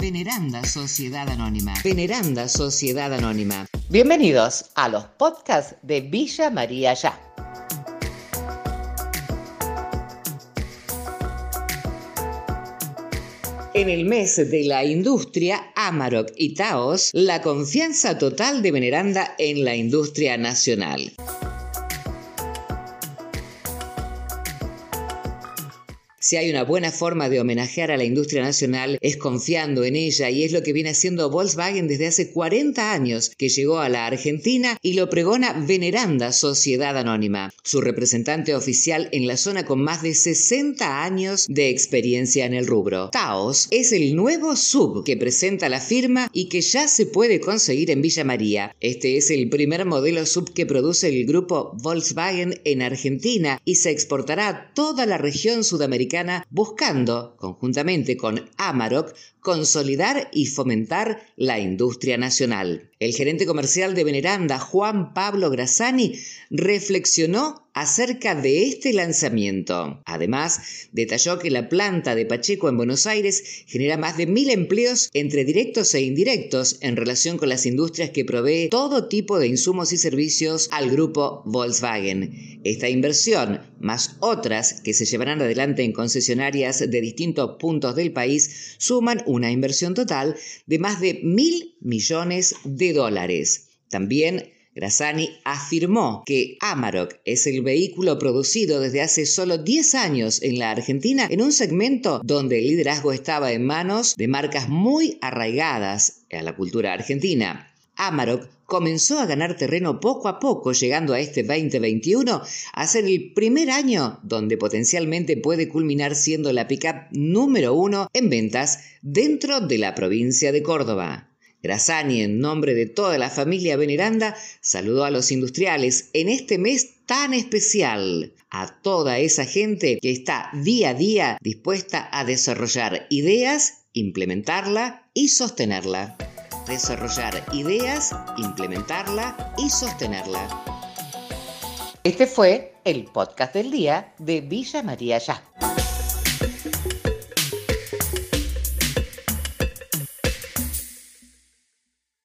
Veneranda Sociedad Anónima. Veneranda Sociedad Anónima. Bienvenidos a los podcasts de Villa María Ya. En el mes de la industria, Amarok y Taos, la confianza total de Veneranda en la industria nacional. Si hay una buena forma de homenajear a la industria nacional es confiando en ella y es lo que viene haciendo Volkswagen desde hace 40 años que llegó a la Argentina y lo pregona Veneranda Sociedad Anónima, su representante oficial en la zona con más de 60 años de experiencia en el rubro. Taos es el nuevo sub que presenta la firma y que ya se puede conseguir en Villa María. Este es el primer modelo sub que produce el grupo Volkswagen en Argentina y se exportará a toda la región sudamericana buscando, conjuntamente con Amarok, consolidar y fomentar la industria nacional. El gerente comercial de Veneranda, Juan Pablo Grassani, reflexionó acerca de este lanzamiento. Además, detalló que la planta de Pacheco en Buenos Aires genera más de mil empleos entre directos e indirectos en relación con las industrias que provee todo tipo de insumos y servicios al grupo Volkswagen. Esta inversión, más otras que se llevarán adelante en concesionarias de distintos puntos del país, suman una inversión total de más de mil millones dólares. También Grassani afirmó que Amarok es el vehículo producido desde hace solo 10 años en la Argentina en un segmento donde el liderazgo estaba en manos de marcas muy arraigadas a la cultura argentina. Amarok comenzó a ganar terreno poco a poco, llegando a este 2021 a ser el primer año donde potencialmente puede culminar siendo la pickup número uno en ventas dentro de la provincia de Córdoba. Grassani, en nombre de toda la familia Veneranda, saludó a los industriales en este mes tan especial, a toda esa gente que está día a día dispuesta a desarrollar ideas, implementarla y sostenerla. Desarrollar ideas, implementarla y sostenerla. Este fue el podcast del día de Villa María Ya.